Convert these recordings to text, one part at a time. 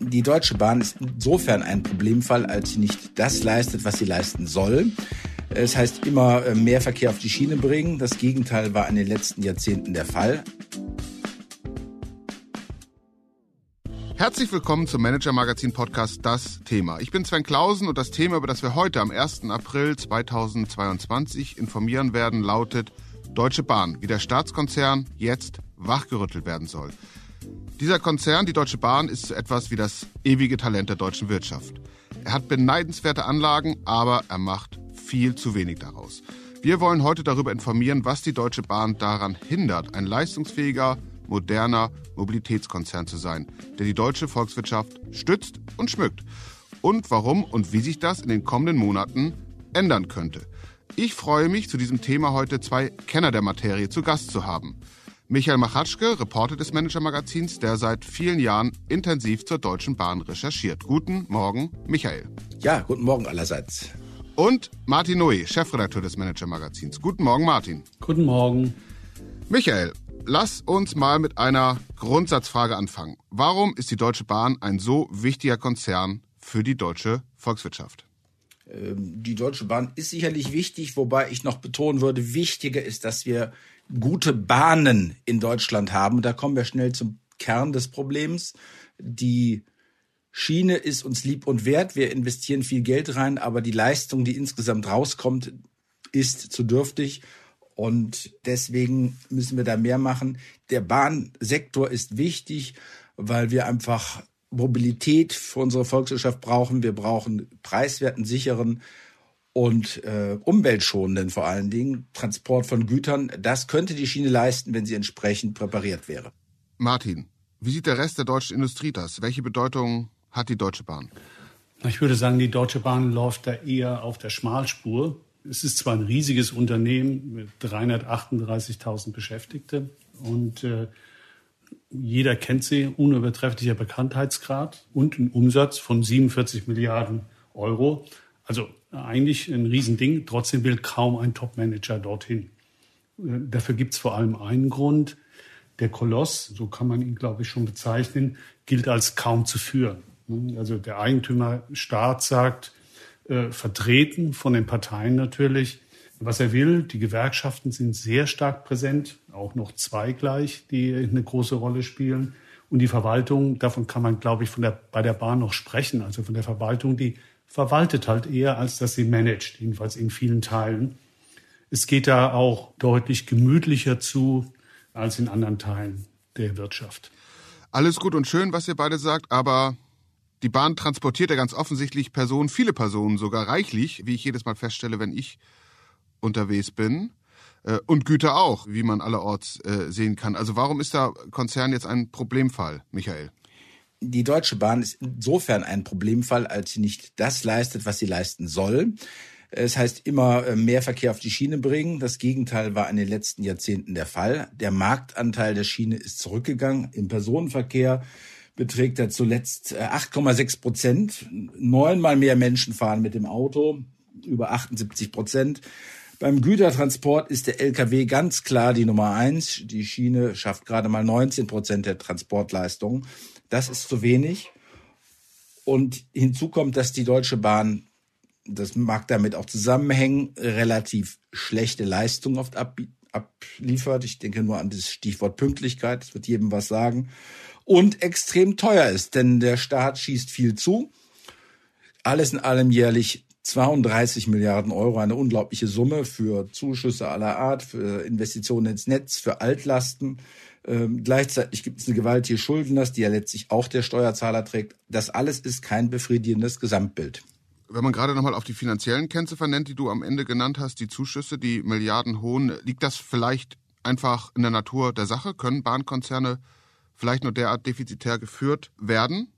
Die Deutsche Bahn ist insofern ein Problemfall, als sie nicht das leistet, was sie leisten soll. Es heißt immer äh, mehr Verkehr auf die Schiene bringen. Das Gegenteil war in den letzten Jahrzehnten der Fall. Herzlich willkommen zum Manager Magazin Podcast Das Thema. Ich bin Sven Klausen und das Thema, über das wir heute am 1. April 2022 informieren werden, lautet Deutsche Bahn, wie der Staatskonzern jetzt wachgerüttelt werden soll. Dieser Konzern, die Deutsche Bahn, ist so etwas wie das ewige Talent der deutschen Wirtschaft. Er hat beneidenswerte Anlagen, aber er macht viel zu wenig daraus. Wir wollen heute darüber informieren, was die Deutsche Bahn daran hindert, ein leistungsfähiger, moderner Mobilitätskonzern zu sein, der die deutsche Volkswirtschaft stützt und schmückt. Und warum und wie sich das in den kommenden Monaten ändern könnte. Ich freue mich, zu diesem Thema heute zwei Kenner der Materie zu Gast zu haben. Michael Machatschke, Reporter des Manager-Magazins, der seit vielen Jahren intensiv zur Deutschen Bahn recherchiert. Guten Morgen, Michael. Ja, guten Morgen allerseits. Und Martin Noe, Chefredakteur des Manager-Magazins. Guten Morgen, Martin. Guten Morgen. Michael, lass uns mal mit einer Grundsatzfrage anfangen. Warum ist die Deutsche Bahn ein so wichtiger Konzern für die deutsche Volkswirtschaft? Ähm, die Deutsche Bahn ist sicherlich wichtig, wobei ich noch betonen würde, wichtiger ist, dass wir gute Bahnen in Deutschland haben. Da kommen wir schnell zum Kern des Problems. Die Schiene ist uns lieb und wert. Wir investieren viel Geld rein, aber die Leistung, die insgesamt rauskommt, ist zu dürftig. Und deswegen müssen wir da mehr machen. Der Bahnsektor ist wichtig, weil wir einfach Mobilität für unsere Volkswirtschaft brauchen. Wir brauchen preiswerten, sicheren und äh, umweltschonenden vor allen Dingen Transport von Gütern. Das könnte die Schiene leisten, wenn sie entsprechend präpariert wäre. Martin, wie sieht der Rest der deutschen Industrie das? Welche Bedeutung hat die Deutsche Bahn? Ich würde sagen, die Deutsche Bahn läuft da eher auf der Schmalspur. Es ist zwar ein riesiges Unternehmen mit 338.000 Beschäftigte und äh, jeder kennt sie, unübertrefflicher Bekanntheitsgrad und ein Umsatz von 47 Milliarden Euro. Also eigentlich ein Riesending. Trotzdem will kaum ein Topmanager dorthin. Äh, dafür gibt es vor allem einen Grund. Der Koloss, so kann man ihn, glaube ich, schon bezeichnen, gilt als kaum zu führen. Also der Eigentümerstaat sagt, äh, vertreten von den Parteien natürlich, was er will. Die Gewerkschaften sind sehr stark präsent, auch noch zwei gleich, die eine große Rolle spielen. Und die Verwaltung, davon kann man, glaube ich, von der, bei der Bahn noch sprechen, also von der Verwaltung, die verwaltet halt eher, als dass sie managt, jedenfalls in vielen Teilen. Es geht da auch deutlich gemütlicher zu als in anderen Teilen der Wirtschaft. Alles gut und schön, was ihr beide sagt, aber die Bahn transportiert ja ganz offensichtlich Personen, viele Personen sogar reichlich, wie ich jedes Mal feststelle, wenn ich unterwegs bin. Äh, und Güter auch, wie man allerorts äh, sehen kann. Also warum ist der Konzern jetzt ein Problemfall, Michael? Die Deutsche Bahn ist insofern ein Problemfall, als sie nicht das leistet, was sie leisten soll. Es heißt immer äh, mehr Verkehr auf die Schiene bringen. Das Gegenteil war in den letzten Jahrzehnten der Fall. Der Marktanteil der Schiene ist zurückgegangen. Im Personenverkehr beträgt er zuletzt 8,6 Prozent. Neunmal mehr Menschen fahren mit dem Auto, über 78 Prozent. Beim Gütertransport ist der Lkw ganz klar die Nummer eins. Die Schiene schafft gerade mal 19 Prozent der Transportleistung. Das ist zu wenig. Und hinzu kommt, dass die Deutsche Bahn, das mag damit auch zusammenhängen, relativ schlechte Leistung oft abliefert. Ich denke nur an das Stichwort Pünktlichkeit. Das wird jedem was sagen. Und extrem teuer ist, denn der Staat schießt viel zu. Alles in allem jährlich 32 Milliarden Euro, eine unglaubliche Summe für Zuschüsse aller Art, für Investitionen ins Netz, für Altlasten. Ähm, gleichzeitig gibt es eine gewaltige Schuldenlast, die ja letztlich auch der Steuerzahler trägt. Das alles ist kein befriedigendes Gesamtbild. Wenn man gerade nochmal auf die finanziellen Kennziffern nennt, die du am Ende genannt hast, die Zuschüsse, die Milliarden hohen, liegt das vielleicht einfach in der Natur der Sache? Können Bahnkonzerne vielleicht nur derart defizitär geführt werden?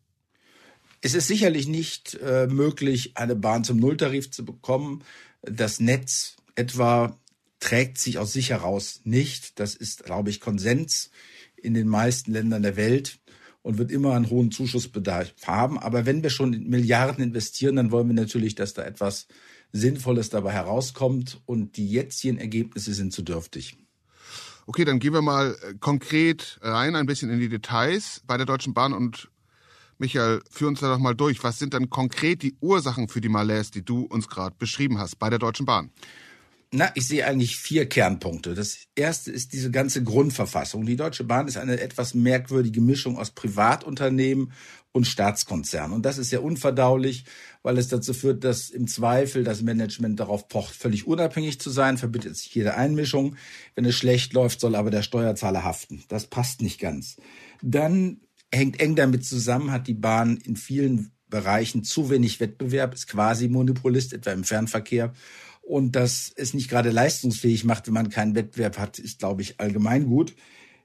Es ist sicherlich nicht äh, möglich, eine Bahn zum Nulltarif zu bekommen. Das Netz etwa trägt sich aus sich heraus nicht. Das ist, glaube ich, Konsens in den meisten Ländern der Welt und wird immer einen hohen Zuschussbedarf haben. Aber wenn wir schon Milliarden investieren, dann wollen wir natürlich, dass da etwas Sinnvolles dabei herauskommt. Und die jetzigen Ergebnisse sind zu dürftig. Okay, dann gehen wir mal äh, konkret rein, ein bisschen in die Details bei der Deutschen Bahn und Michael, führ uns da doch mal durch. Was sind denn konkret die Ursachen für die Malaise, die du uns gerade beschrieben hast bei der Deutschen Bahn? Na, ich sehe eigentlich vier Kernpunkte. Das erste ist diese ganze Grundverfassung. Die Deutsche Bahn ist eine etwas merkwürdige Mischung aus Privatunternehmen und Staatskonzern. Und das ist ja unverdaulich, weil es dazu führt, dass im Zweifel das Management darauf pocht, völlig unabhängig zu sein, verbietet sich jede Einmischung. Wenn es schlecht läuft, soll aber der Steuerzahler haften. Das passt nicht ganz. Dann hängt eng damit zusammen, hat die Bahn in vielen Bereichen zu wenig Wettbewerb, ist quasi Monopolist, etwa im Fernverkehr. Und dass es nicht gerade leistungsfähig macht, wenn man keinen Wettbewerb hat, ist, glaube ich, allgemein gut.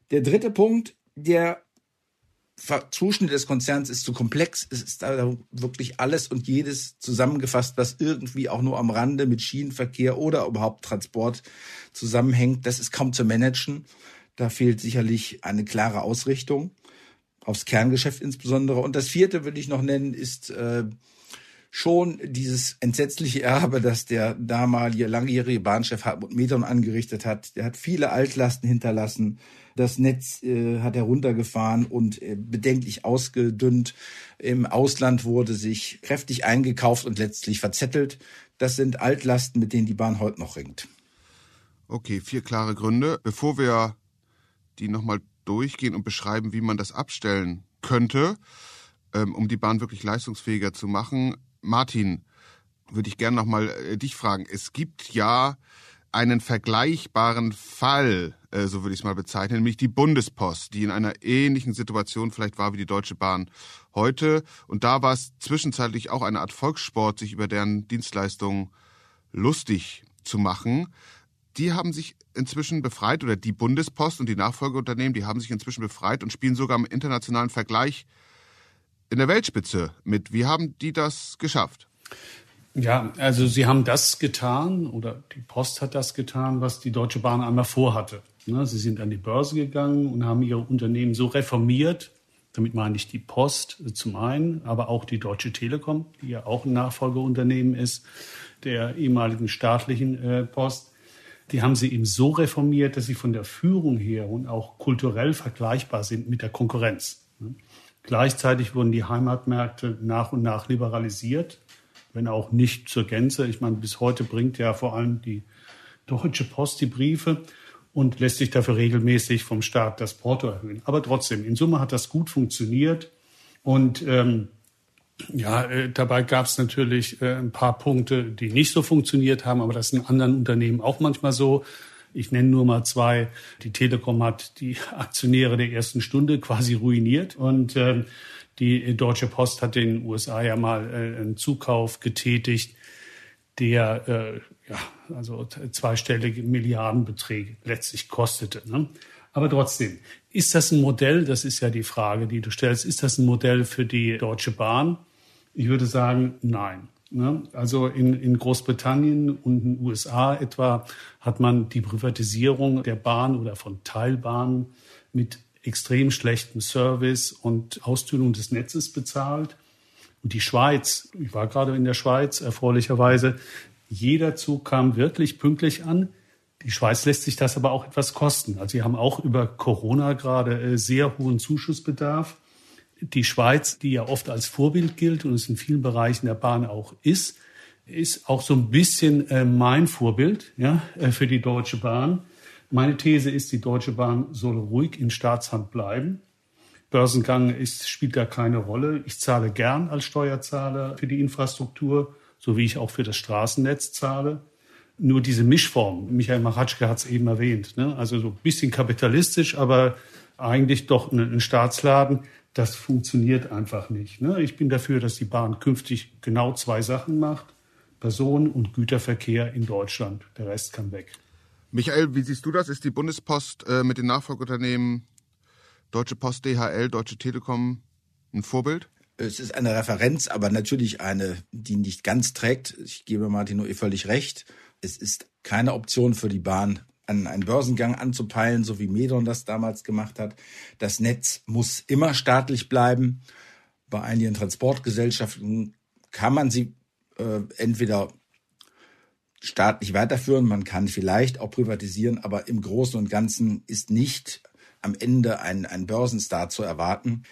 Der dritte Punkt, der Zuschnitt des Konzerns ist zu komplex. Es ist da wirklich alles und jedes zusammengefasst, was irgendwie auch nur am Rande mit Schienenverkehr oder überhaupt Transport zusammenhängt. Das ist kaum zu managen. Da fehlt sicherlich eine klare Ausrichtung aufs Kerngeschäft insbesondere. Und das vierte würde ich noch nennen, ist äh, schon dieses entsetzliche Erbe, das der damalige langjährige Bahnchef Hartmut Medon angerichtet hat. Der hat viele Altlasten hinterlassen. Das Netz äh, hat er runtergefahren und äh, bedenklich ausgedünnt. Im Ausland wurde sich kräftig eingekauft und letztlich verzettelt. Das sind Altlasten, mit denen die Bahn heute noch ringt. Okay, vier klare Gründe. Bevor wir die nochmal durchgehen und beschreiben, wie man das abstellen könnte, ähm, um die Bahn wirklich leistungsfähiger zu machen. Martin, würde ich gerne nochmal äh, dich fragen. Es gibt ja einen vergleichbaren Fall, äh, so würde ich es mal bezeichnen, nämlich die Bundespost, die in einer ähnlichen Situation vielleicht war wie die Deutsche Bahn heute. Und da war es zwischenzeitlich auch eine Art Volkssport, sich über deren Dienstleistungen lustig zu machen. Die haben sich inzwischen befreit oder die Bundespost und die Nachfolgeunternehmen, die haben sich inzwischen befreit und spielen sogar im internationalen Vergleich in der Weltspitze mit. Wie haben die das geschafft? Ja, also sie haben das getan oder die Post hat das getan, was die Deutsche Bahn einmal vorhatte. Ne, sie sind an die Börse gegangen und haben ihre Unternehmen so reformiert, damit meine ich die Post zum einen, aber auch die Deutsche Telekom, die ja auch ein Nachfolgeunternehmen ist, der ehemaligen staatlichen äh, Post, die haben sie eben so reformiert, dass sie von der Führung her und auch kulturell vergleichbar sind mit der Konkurrenz. Gleichzeitig wurden die Heimatmärkte nach und nach liberalisiert, wenn auch nicht zur Gänze. Ich meine, bis heute bringt ja vor allem die Deutsche Post die Briefe und lässt sich dafür regelmäßig vom Staat das Porto erhöhen. Aber trotzdem, in Summe hat das gut funktioniert und ähm, ja, äh, dabei gab es natürlich äh, ein paar Punkte, die nicht so funktioniert haben, aber das ist in anderen Unternehmen auch manchmal so. Ich nenne nur mal zwei. Die Telekom hat die Aktionäre der ersten Stunde quasi ruiniert und äh, die Deutsche Post hat in den USA ja mal äh, einen Zukauf getätigt, der äh, ja also zweistellige Milliardenbeträge letztlich kostete. Ne? Aber trotzdem, ist das ein Modell? Das ist ja die Frage, die du stellst. Ist das ein Modell für die Deutsche Bahn? Ich würde sagen, nein. Ne? Also in, in Großbritannien und in den USA etwa hat man die Privatisierung der Bahn oder von Teilbahnen mit extrem schlechtem Service und Ausdünnung des Netzes bezahlt. Und die Schweiz, ich war gerade in der Schweiz, erfreulicherweise, jeder Zug kam wirklich pünktlich an. Die Schweiz lässt sich das aber auch etwas kosten. Also sie haben auch über Corona gerade äh, sehr hohen Zuschussbedarf die Schweiz, die ja oft als Vorbild gilt und es in vielen Bereichen der Bahn auch ist, ist auch so ein bisschen äh, mein Vorbild ja, äh, für die Deutsche Bahn. Meine These ist, die Deutsche Bahn soll ruhig in Staatshand bleiben. Börsengang ist, spielt da keine Rolle. Ich zahle gern als Steuerzahler für die Infrastruktur, so wie ich auch für das Straßennetz zahle. Nur diese Mischform, Michael Machatschke hat es eben erwähnt, ne? also so ein bisschen kapitalistisch, aber eigentlich doch ein, Staatsladen, das funktioniert einfach nicht. Ne? Ich bin dafür, dass die Bahn künftig genau zwei Sachen macht. Personen- und Güterverkehr in Deutschland. Der Rest kann weg. Michael, wie siehst du das? Ist die Bundespost äh, mit den Nachfolgeunternehmen Deutsche Post, DHL, Deutsche Telekom ein Vorbild? Es ist eine Referenz, aber natürlich eine, die nicht ganz trägt. Ich gebe Martin Noe völlig recht. Es ist keine Option für die Bahn, an einen Börsengang anzupeilen, so wie Medon das damals gemacht hat. Das Netz muss immer staatlich bleiben. Bei einigen Transportgesellschaften kann man sie äh, entweder staatlich weiterführen, man kann vielleicht auch privatisieren, aber im Großen und Ganzen ist nicht am Ende ein, ein Börsenstar zu erwarten.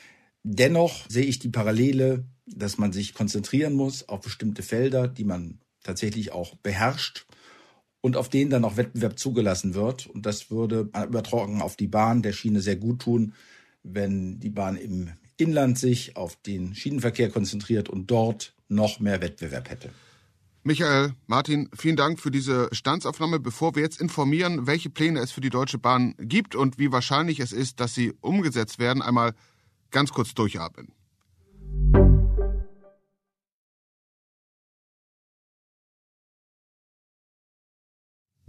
Dennoch sehe ich die Parallele, dass man sich konzentrieren muss auf bestimmte Felder, die man tatsächlich auch beherrscht und auf denen dann auch Wettbewerb zugelassen wird. Und das würde übertragen auf die Bahn der Schiene sehr gut tun, wenn die Bahn im Inland sich auf den Schienenverkehr konzentriert und dort noch mehr Wettbewerb hätte. Michael, Martin, vielen Dank für diese Standsaufnahme. Bevor wir jetzt informieren, welche Pläne es für die Deutsche Bahn gibt und wie wahrscheinlich es ist, dass sie umgesetzt werden, einmal ganz kurz durchatmen.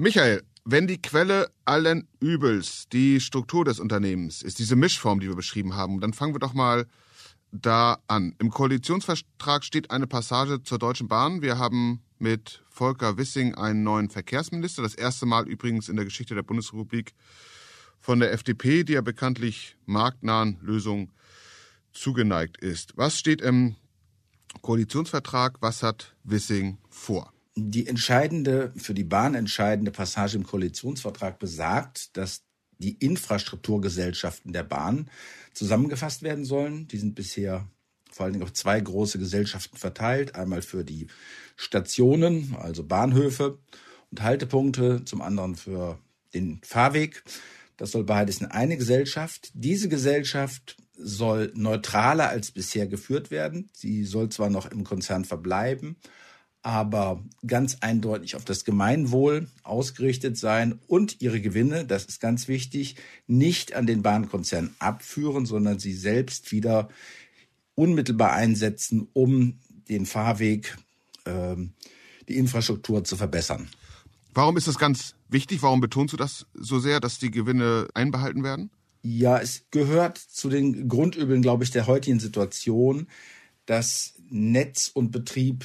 Michael, wenn die Quelle allen Übels die Struktur des Unternehmens ist, diese Mischform, die wir beschrieben haben, dann fangen wir doch mal da an. Im Koalitionsvertrag steht eine Passage zur Deutschen Bahn. Wir haben mit Volker Wissing einen neuen Verkehrsminister, das erste Mal übrigens in der Geschichte der Bundesrepublik von der FDP, die ja bekanntlich marktnahen Lösungen zugeneigt ist. Was steht im Koalitionsvertrag? Was hat Wissing vor? Die entscheidende, für die Bahn entscheidende Passage im Koalitionsvertrag besagt, dass die Infrastrukturgesellschaften der Bahn zusammengefasst werden sollen. Die sind bisher vor allen Dingen auf zwei große Gesellschaften verteilt. Einmal für die Stationen, also Bahnhöfe und Haltepunkte, zum anderen für den Fahrweg. Das soll beides in eine Gesellschaft. Diese Gesellschaft soll neutraler als bisher geführt werden. Sie soll zwar noch im Konzern verbleiben, aber ganz eindeutig auf das Gemeinwohl ausgerichtet sein und ihre Gewinne, das ist ganz wichtig, nicht an den Bahnkonzern abführen, sondern sie selbst wieder unmittelbar einsetzen, um den Fahrweg, äh, die Infrastruktur zu verbessern. Warum ist das ganz wichtig? Warum betonst du das so sehr, dass die Gewinne einbehalten werden? Ja, es gehört zu den Grundübeln, glaube ich, der heutigen Situation, dass Netz und Betrieb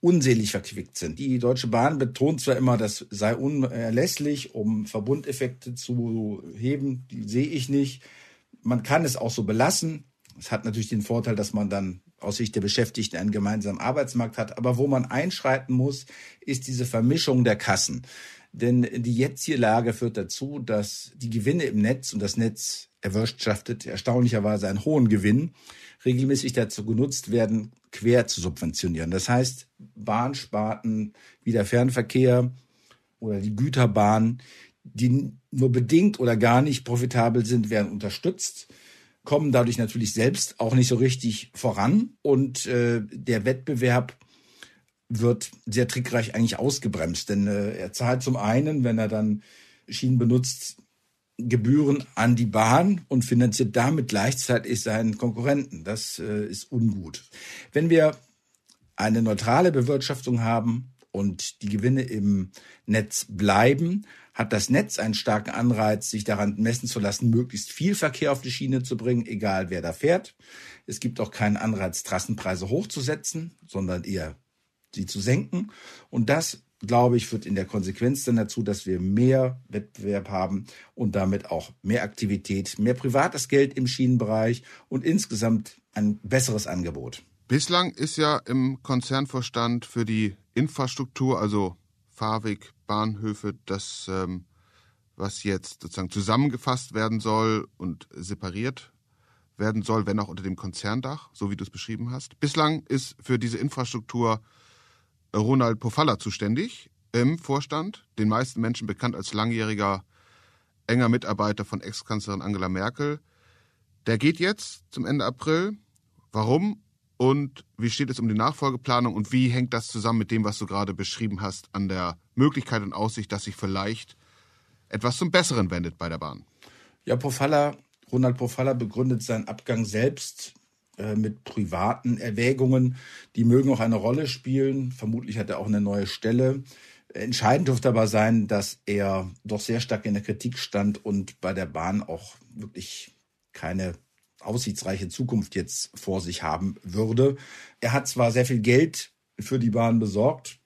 unselig verquickt sind. Die Deutsche Bahn betont zwar immer, das sei unerlässlich, um Verbundeffekte zu heben, die sehe ich nicht. Man kann es auch so belassen. Es hat natürlich den Vorteil, dass man dann aus Sicht der Beschäftigten einen gemeinsamen Arbeitsmarkt hat. Aber wo man einschreiten muss, ist diese Vermischung der Kassen. Denn die jetzige Lage führt dazu, dass die Gewinne im Netz und das Netz erwirtschaftet erstaunlicherweise einen hohen Gewinn regelmäßig dazu genutzt werden, quer zu subventionieren. Das heißt, Bahnsparten wie der Fernverkehr oder die Güterbahn, die nur bedingt oder gar nicht profitabel sind, werden unterstützt, kommen dadurch natürlich selbst auch nicht so richtig voran und äh, der Wettbewerb wird sehr trickreich eigentlich ausgebremst, denn äh, er zahlt zum einen, wenn er dann Schienen benutzt, Gebühren an die Bahn und finanziert damit gleichzeitig seinen Konkurrenten. Das äh, ist ungut. Wenn wir eine neutrale Bewirtschaftung haben und die Gewinne im Netz bleiben, hat das Netz einen starken Anreiz, sich daran messen zu lassen, möglichst viel Verkehr auf die Schiene zu bringen, egal wer da fährt. Es gibt auch keinen Anreiz, Trassenpreise hochzusetzen, sondern eher sie zu senken. Und das glaube ich, führt in der Konsequenz dann dazu, dass wir mehr Wettbewerb haben und damit auch mehr Aktivität, mehr privates Geld im Schienenbereich und insgesamt ein besseres Angebot. Bislang ist ja im Konzernvorstand für die Infrastruktur, also Fahrweg, Bahnhöfe, das, ähm, was jetzt sozusagen zusammengefasst werden soll und separiert werden soll, wenn auch unter dem Konzerndach, so wie du es beschrieben hast. Bislang ist für diese Infrastruktur Ronald Pofalla zuständig im Vorstand, den meisten Menschen bekannt als langjähriger enger Mitarbeiter von Ex-Kanzlerin Angela Merkel. Der geht jetzt zum Ende April. Warum und wie steht es um die Nachfolgeplanung und wie hängt das zusammen mit dem, was du gerade beschrieben hast, an der Möglichkeit und Aussicht, dass sich vielleicht etwas zum Besseren wendet bei der Bahn? Ja, Pofalla, Ronald Pofalla begründet seinen Abgang selbst mit privaten Erwägungen. Die mögen auch eine Rolle spielen. Vermutlich hat er auch eine neue Stelle. Entscheidend dürfte aber sein, dass er doch sehr stark in der Kritik stand und bei der Bahn auch wirklich keine aussichtsreiche Zukunft jetzt vor sich haben würde. Er hat zwar sehr viel Geld für die Bahn besorgt,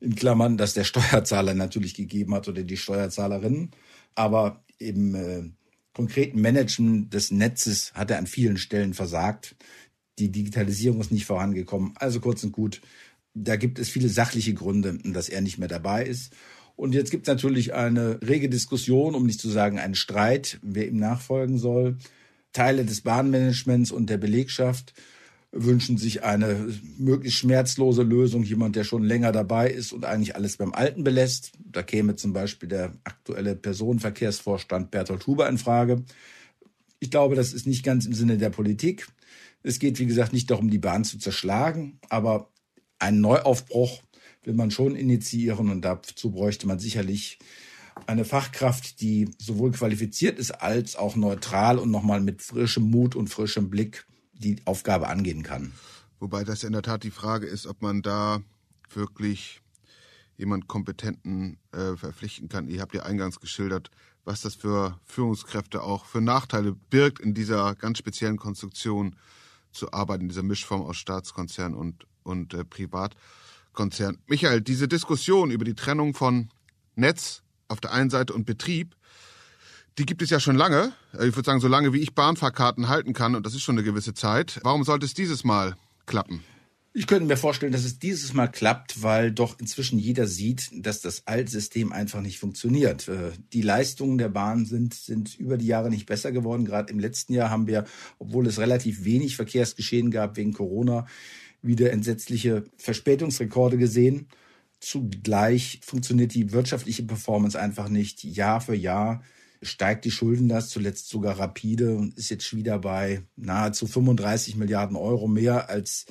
in Klammern, dass der Steuerzahler natürlich gegeben hat oder die Steuerzahlerin, aber eben äh, konkreten Management des Netzes hat er an vielen Stellen versagt. Die Digitalisierung ist nicht vorangekommen. Also kurz und gut, Da gibt es viele sachliche Gründe, dass er nicht mehr dabei ist. Und jetzt gibt es natürlich eine rege Diskussion, um nicht zu sagen einen Streit, wer ihm nachfolgen soll. Teile des Bahnmanagements und der Belegschaft wünschen sich eine möglichst schmerzlose Lösung, jemand, der schon länger dabei ist und eigentlich alles beim Alten belässt. Da käme zum Beispiel der aktuelle Personenverkehrsvorstand Bertolt Huber in Frage. Ich glaube, das ist nicht ganz im Sinne der Politik. Es geht, wie gesagt, nicht darum, die Bahn zu zerschlagen, aber einen Neuaufbruch will man schon initiieren und dazu bräuchte man sicherlich eine Fachkraft, die sowohl qualifiziert ist als auch neutral und nochmal mit frischem Mut und frischem Blick die Aufgabe angehen kann. Wobei das in der Tat die Frage ist, ob man da wirklich jemand Kompetenten äh, verpflichten kann. Ihr habt ja eingangs geschildert, was das für Führungskräfte auch für Nachteile birgt, in dieser ganz speziellen Konstruktion zu arbeiten, in dieser Mischform aus Staatskonzern und, und äh, Privatkonzern. Michael, diese Diskussion über die Trennung von Netz auf der einen Seite und Betrieb die gibt es ja schon lange. Ich würde sagen, so lange wie ich Bahnfahrkarten halten kann, und das ist schon eine gewisse Zeit. Warum sollte es dieses Mal klappen? Ich könnte mir vorstellen, dass es dieses Mal klappt, weil doch inzwischen jeder sieht, dass das Altsystem einfach nicht funktioniert. Äh, die Leistungen der Bahn sind, sind über die Jahre nicht besser geworden. Gerade im letzten Jahr haben wir, obwohl es relativ wenig Verkehrsgeschehen gab wegen Corona, wieder entsetzliche Verspätungsrekorde gesehen. Zugleich funktioniert die wirtschaftliche Performance einfach nicht. Jahr für Jahr steigt die Schuldenlast zuletzt sogar rapide und ist jetzt wieder bei nahezu 35 Milliarden Euro mehr als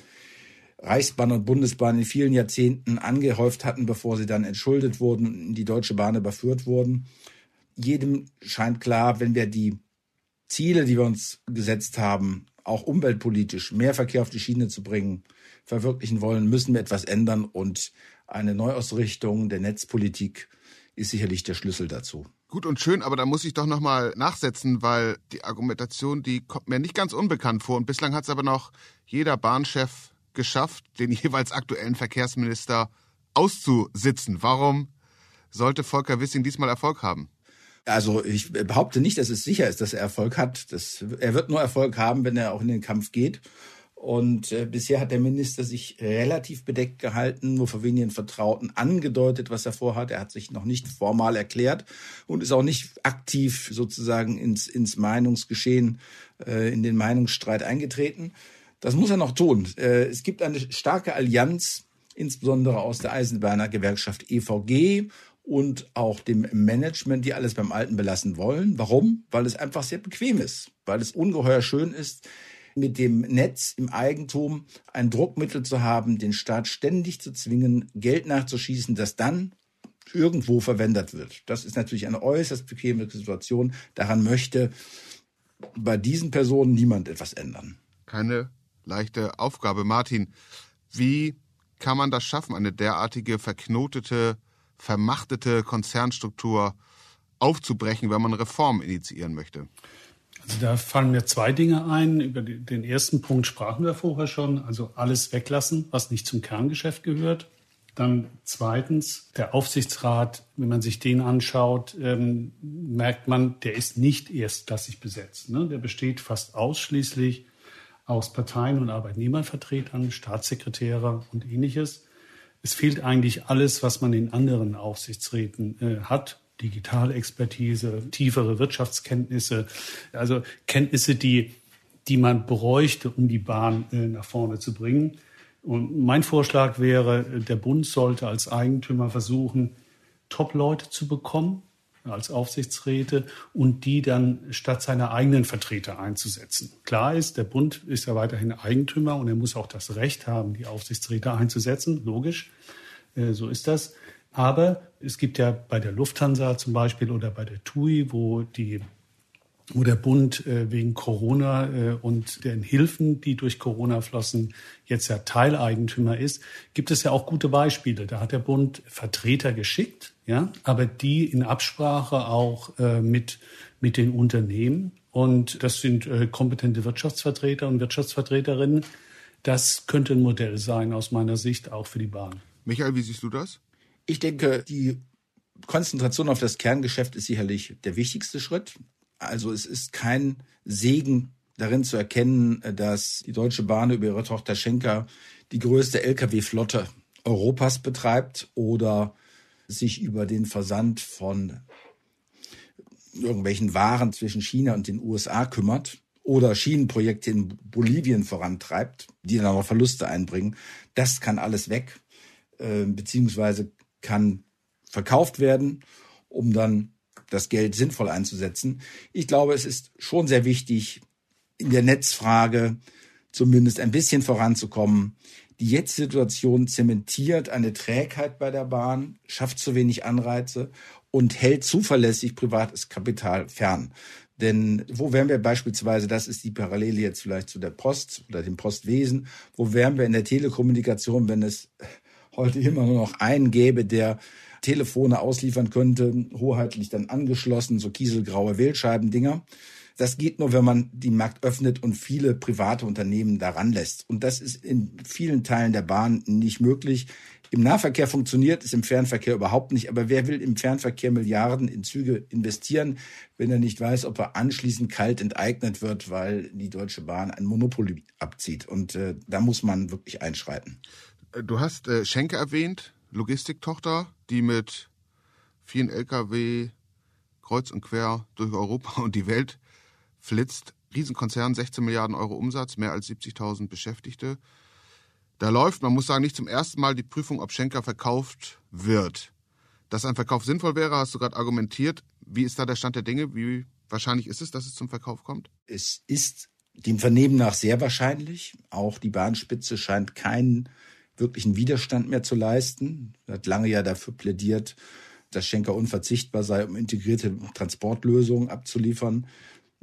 Reichsbahn und Bundesbahn in vielen Jahrzehnten angehäuft hatten, bevor sie dann entschuldet wurden und in die Deutsche Bahn überführt wurden. Jedem scheint klar, wenn wir die Ziele, die wir uns gesetzt haben, auch umweltpolitisch mehr Verkehr auf die Schiene zu bringen, verwirklichen wollen, müssen wir etwas ändern und eine Neuausrichtung der Netzpolitik ist sicherlich der Schlüssel dazu. Gut und schön, aber da muss ich doch nochmal nachsetzen, weil die Argumentation, die kommt mir nicht ganz unbekannt vor. Und bislang hat es aber noch jeder Bahnchef geschafft, den jeweils aktuellen Verkehrsminister auszusitzen. Warum sollte Volker Wissing diesmal Erfolg haben? Also ich behaupte nicht, dass es sicher ist, dass er Erfolg hat. Das, er wird nur Erfolg haben, wenn er auch in den Kampf geht. Und äh, bisher hat der Minister sich relativ bedeckt gehalten, nur für wenigen Vertrauten angedeutet, was er vorhat. Er hat sich noch nicht formal erklärt und ist auch nicht aktiv sozusagen ins, ins Meinungsgeschehen, äh, in den Meinungsstreit eingetreten. Das muss er noch tun. Äh, es gibt eine starke Allianz, insbesondere aus der Eisenbahner Gewerkschaft EVG und auch dem Management, die alles beim Alten belassen wollen. Warum? Weil es einfach sehr bequem ist, weil es ungeheuer schön ist, mit dem Netz im Eigentum ein Druckmittel zu haben, den Staat ständig zu zwingen, Geld nachzuschießen, das dann irgendwo verwendet wird. Das ist natürlich eine äußerst bequeme Situation. Daran möchte bei diesen Personen niemand etwas ändern. Keine leichte Aufgabe. Martin, wie kann man das schaffen, eine derartige verknotete, vermachtete Konzernstruktur aufzubrechen, wenn man Reformen initiieren möchte? Da fallen mir zwei Dinge ein. Über den ersten Punkt sprachen wir vorher schon. Also alles weglassen, was nicht zum Kerngeschäft gehört. Dann zweitens, der Aufsichtsrat, wenn man sich den anschaut, ähm, merkt man, der ist nicht erstklassig besetzt. Ne? Der besteht fast ausschließlich aus Parteien und Arbeitnehmervertretern, Staatssekretäre und ähnliches. Es fehlt eigentlich alles, was man in anderen Aufsichtsräten äh, hat. Digitalexpertise, tiefere Wirtschaftskenntnisse, also Kenntnisse, die, die man bräuchte, um die Bahn äh, nach vorne zu bringen. Und mein Vorschlag wäre, der Bund sollte als Eigentümer versuchen, Top-Leute zu bekommen als Aufsichtsräte und die dann statt seiner eigenen Vertreter einzusetzen. Klar ist, der Bund ist ja weiterhin Eigentümer und er muss auch das Recht haben, die Aufsichtsräte einzusetzen, logisch. Äh, so ist das. Aber es gibt ja bei der Lufthansa zum Beispiel oder bei der TUI, wo die wo der Bund äh, wegen Corona äh, und den Hilfen, die durch Corona flossen, jetzt ja Teileigentümer ist, gibt es ja auch gute Beispiele. Da hat der Bund Vertreter geschickt, ja, aber die in Absprache auch äh, mit, mit den Unternehmen. Und das sind kompetente Wirtschaftsvertreter und Wirtschaftsvertreterinnen. Das könnte ein Modell sein aus meiner Sicht auch für die Bahn. Michael, wie siehst du das? Ich denke, die Konzentration auf das Kerngeschäft ist sicherlich der wichtigste Schritt. Also es ist kein Segen darin zu erkennen, dass die Deutsche Bahn über ihre Tochter Schenker die größte Lkw-Flotte Europas betreibt oder sich über den Versand von irgendwelchen Waren zwischen China und den USA kümmert oder Schienenprojekte in Bolivien vorantreibt, die dann auch Verluste einbringen. Das kann alles weg, äh, beziehungsweise kann verkauft werden, um dann das Geld sinnvoll einzusetzen. Ich glaube, es ist schon sehr wichtig, in der Netzfrage zumindest ein bisschen voranzukommen. Die jetzige Situation zementiert eine Trägheit bei der Bahn, schafft zu wenig Anreize und hält zuverlässig privates Kapital fern. Denn wo wären wir beispielsweise, das ist die Parallele jetzt vielleicht zu der Post oder dem Postwesen, wo wären wir in der Telekommunikation, wenn es heute immer nur noch einen gäbe, der Telefone ausliefern könnte, hoheitlich dann angeschlossen, so kieselgraue Wählscheibendinger. Das geht nur, wenn man den Markt öffnet und viele private Unternehmen daran lässt. Und das ist in vielen Teilen der Bahn nicht möglich. Im Nahverkehr funktioniert es, im Fernverkehr überhaupt nicht. Aber wer will im Fernverkehr Milliarden in Züge investieren, wenn er nicht weiß, ob er anschließend kalt enteignet wird, weil die Deutsche Bahn ein Monopoly abzieht? Und äh, da muss man wirklich einschreiten. Du hast äh, Schenke erwähnt, Logistiktochter, die mit vielen Lkw kreuz und quer durch Europa und die Welt flitzt. Riesenkonzern, 16 Milliarden Euro Umsatz, mehr als 70.000 Beschäftigte. Da läuft, man muss sagen, nicht zum ersten Mal die Prüfung, ob Schenker verkauft wird. Dass ein Verkauf sinnvoll wäre, hast du gerade argumentiert. Wie ist da der Stand der Dinge? Wie wahrscheinlich ist es, dass es zum Verkauf kommt? Es ist dem Vernehmen nach sehr wahrscheinlich. Auch die Bahnspitze scheint keinen wirklichen Widerstand mehr zu leisten. Er hat lange ja dafür plädiert, dass Schenker unverzichtbar sei, um integrierte Transportlösungen abzuliefern.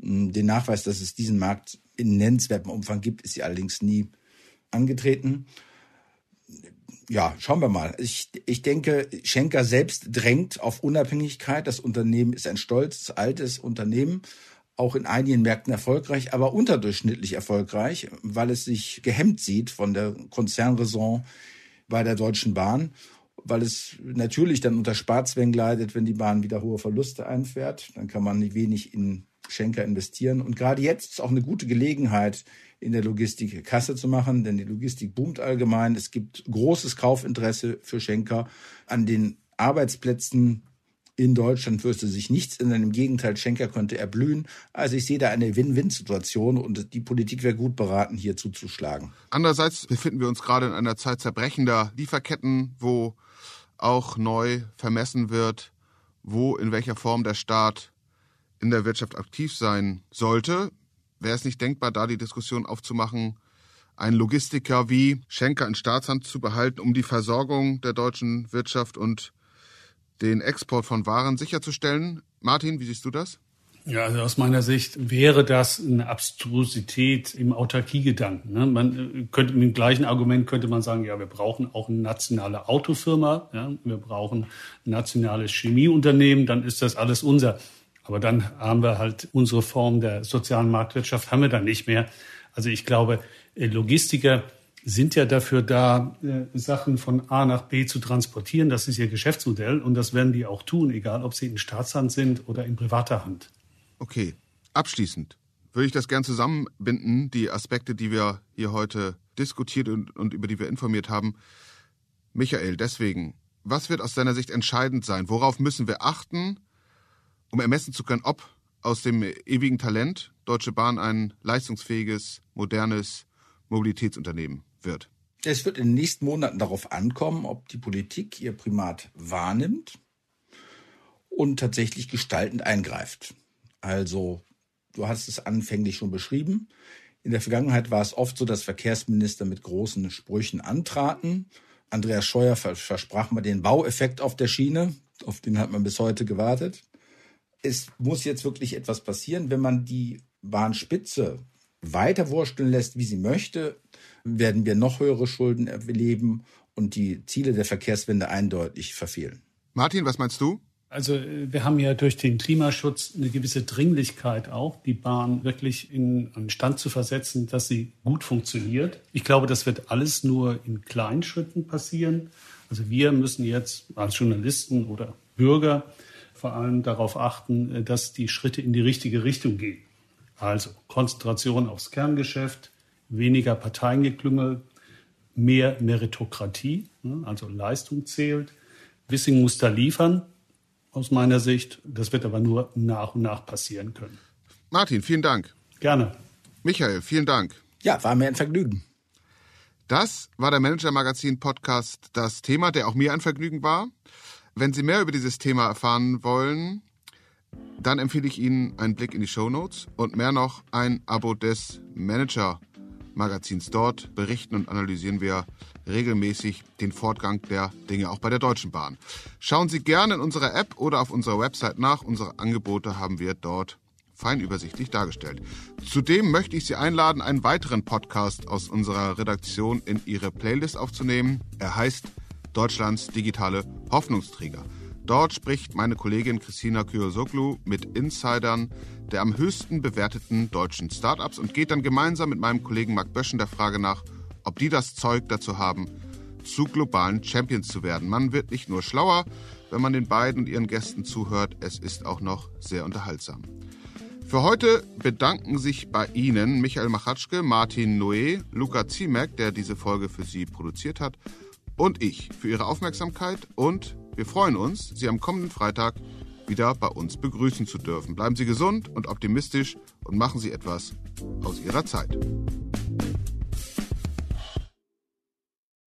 Hm, den Nachweis, dass es diesen Markt in nennenswertem Umfang gibt, ist sie allerdings nie angetreten. Ja, schauen wir mal. Ich, ich denke, Schenker selbst drängt auf Unabhängigkeit. Das Unternehmen ist ein stolzes, altes Unternehmen, auch in einigen Märkten erfolgreich, aber unterdurchschnittlich erfolgreich, weil es sich gehemmt sieht von der Konzernraison bei der Deutschen Bahn weil es natürlich dann unter Sparzwängen leidet, wenn die Bahn wieder hohe Verluste einfährt. Dann kann man wenig in Schenker investieren. Und gerade jetzt ist auch eine gute Gelegenheit, in der Logistik Kasse zu machen, denn die Logistik boomt allgemein. Es gibt großes Kaufinteresse für Schenker. An den Arbeitsplätzen in Deutschland würde sich nichts ändern. Im Gegenteil, Schenker könnte erblühen. Also ich sehe da eine Win-Win-Situation und die Politik wäre gut beraten, hier zuzuschlagen. Andererseits befinden wir uns gerade in einer Zeit zerbrechender Lieferketten, wo auch neu vermessen wird, wo in welcher Form der Staat in der Wirtschaft aktiv sein sollte. Wäre es nicht denkbar, da die Diskussion aufzumachen, einen Logistiker wie Schenker in Staatshand zu behalten, um die Versorgung der deutschen Wirtschaft und den Export von Waren sicherzustellen? Martin, wie siehst du das? Ja, also aus meiner Sicht wäre das eine Abstrusität im Autarkiegedanken. Ne? Man äh, könnte mit dem gleichen Argument könnte man sagen, ja, wir brauchen auch eine nationale Autofirma, ja? wir brauchen ein nationales Chemieunternehmen, dann ist das alles unser. Aber dann haben wir halt unsere Form der sozialen Marktwirtschaft haben wir dann nicht mehr. Also ich glaube, äh, Logistiker sind ja dafür da, äh, Sachen von A nach B zu transportieren. Das ist ihr Geschäftsmodell und das werden die auch tun, egal ob sie in Staatshand sind oder in privater Hand. Okay, abschließend würde ich das gern zusammenbinden, die Aspekte, die wir hier heute diskutiert und, und über die wir informiert haben. Michael, deswegen, was wird aus deiner Sicht entscheidend sein? Worauf müssen wir achten, um ermessen zu können, ob aus dem ewigen Talent Deutsche Bahn ein leistungsfähiges, modernes Mobilitätsunternehmen wird? Es wird in den nächsten Monaten darauf ankommen, ob die Politik ihr Primat wahrnimmt und tatsächlich gestaltend eingreift. Also, du hast es anfänglich schon beschrieben. In der Vergangenheit war es oft so, dass Verkehrsminister mit großen Sprüchen antraten. Andreas Scheuer versprach mal den Baueffekt auf der Schiene. Auf den hat man bis heute gewartet es muss jetzt wirklich etwas passieren. Wenn man die Bahnspitze weiter wursteln lässt, wie sie möchte, werden wir noch höhere Schulden erleben und die Ziele der Verkehrswende eindeutig verfehlen. Martin, was meinst du? Also äh, wir haben ja durch den Klimaschutz eine gewisse Dringlichkeit auch, die Bahn wirklich in einen Stand zu versetzen, dass sie gut funktioniert. Ich glaube, das wird alles nur in kleinen Schritten passieren. Also wir müssen jetzt als Journalisten oder Bürger vor allem darauf achten, äh, dass die Schritte in die richtige Richtung gehen. Also Konzentration aufs Kerngeschäft, weniger Parteiengeklüngel, mehr Meritokratie, ne? also Leistung zählt. Wissing muss da liefern, aus meiner Sicht. Das wird aber nur nach und nach passieren können. Martin, vielen Dank. Gerne. Michael, vielen Dank. Ja, war mir ein Vergnügen. Das war der Manager Magazin Podcast, das Thema, der auch mir ein Vergnügen war. Wenn Sie mehr über dieses Thema erfahren wollen, dann empfehle ich Ihnen einen Blick in die Show Notes und mehr noch ein Abo des Manager Magazins. Dort berichten und analysieren wir regelmäßig den Fortgang der Dinge auch bei der Deutschen Bahn. Schauen Sie gerne in unserer App oder auf unserer Website nach. Unsere Angebote haben wir dort fein übersichtlich dargestellt. Zudem möchte ich Sie einladen, einen weiteren Podcast aus unserer Redaktion in Ihre Playlist aufzunehmen. Er heißt Deutschlands digitale Hoffnungsträger. Dort spricht meine Kollegin Christina Kyosoglu mit Insidern der am höchsten bewerteten deutschen Startups und geht dann gemeinsam mit meinem Kollegen Marc Böschen der Frage nach, ob die das Zeug dazu haben, zu globalen Champions zu werden. Man wird nicht nur schlauer, wenn man den beiden und ihren Gästen zuhört, es ist auch noch sehr unterhaltsam. Für heute bedanken sich bei Ihnen Michael Machatschke, Martin Noé, Luca Ziemek, der diese Folge für Sie produziert hat, und ich für Ihre Aufmerksamkeit und wir freuen uns, Sie am kommenden Freitag wieder bei uns begrüßen zu dürfen. Bleiben Sie gesund und optimistisch und machen Sie etwas aus Ihrer Zeit.